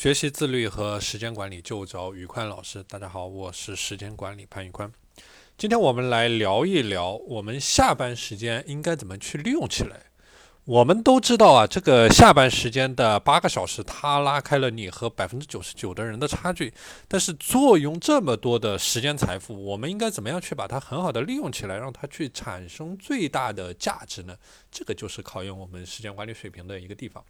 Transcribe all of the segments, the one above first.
学习自律和时间管理就找宇宽老师。大家好，我是时间管理潘宇宽。今天我们来聊一聊，我们下班时间应该怎么去利用起来。我们都知道啊，这个下班时间的八个小时，它拉开了你和百分之九十九的人的差距。但是，坐拥这么多的时间财富，我们应该怎么样去把它很好的利用起来，让它去产生最大的价值呢？这个就是考验我们时间管理水平的一个地方。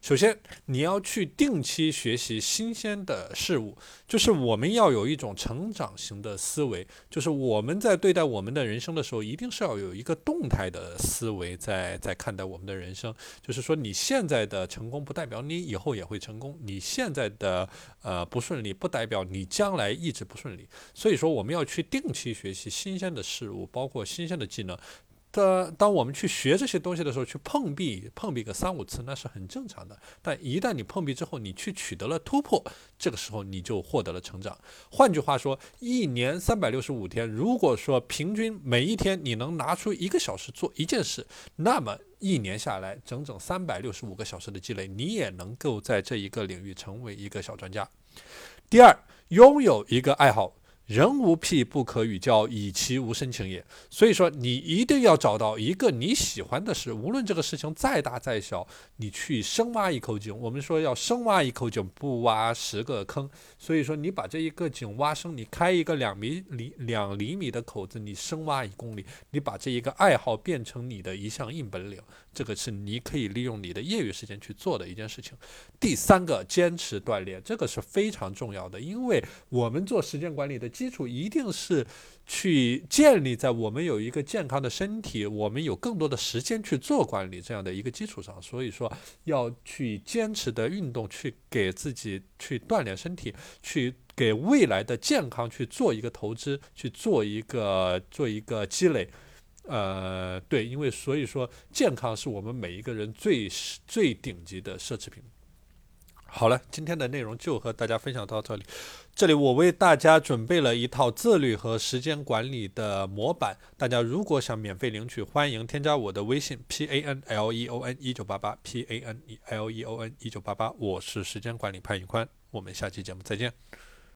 首先，你要去定期学习新鲜的事物，就是我们要有一种成长型的思维，就是我们在对待我们的人生的时候，一定是要有一个动态的思维在在看待我们的人生。就是说，你现在的成功不代表你以后也会成功，你现在的呃不顺利不代表你将来一直不顺利。所以说，我们要去定期学习新鲜的事物，包括新鲜的技能。的，当我们去学这些东西的时候，去碰壁，碰壁个三五次，那是很正常的。但一旦你碰壁之后，你去取得了突破，这个时候你就获得了成长。换句话说，一年三百六十五天，如果说平均每一天你能拿出一个小时做一件事，那么一年下来，整整三百六十五个小时的积累，你也能够在这一个领域成为一个小专家。第二，拥有一个爱好。人无癖不可与交，以其无深情也。所以说，你一定要找到一个你喜欢的事，无论这个事情再大再小，你去深挖一口井。我们说要深挖一口井，不挖十个坑。所以说，你把这一个井挖深，你开一个两米里两厘米的口子，你深挖一公里，你把这一个爱好变成你的一项硬本领，这个是你可以利用你的业余时间去做的一件事情。第三个，坚持锻炼，这个是非常重要的，因为我们做时间管理的。基础一定是去建立在我们有一个健康的身体，我们有更多的时间去做管理这样的一个基础上，所以说要去坚持的运动，去给自己去锻炼身体，去给未来的健康去做一个投资，去做一个做一个积累。呃，对，因为所以说健康是我们每一个人最最顶级的奢侈品。好了，今天的内容就和大家分享到这里。这里我为大家准备了一套自律和时间管理的模板，大家如果想免费领取，欢迎添加我的微信 p a n l e o n 一九八八 p a n l e o n 一九八八，我是时间管理潘宇宽，我们下期节目再见。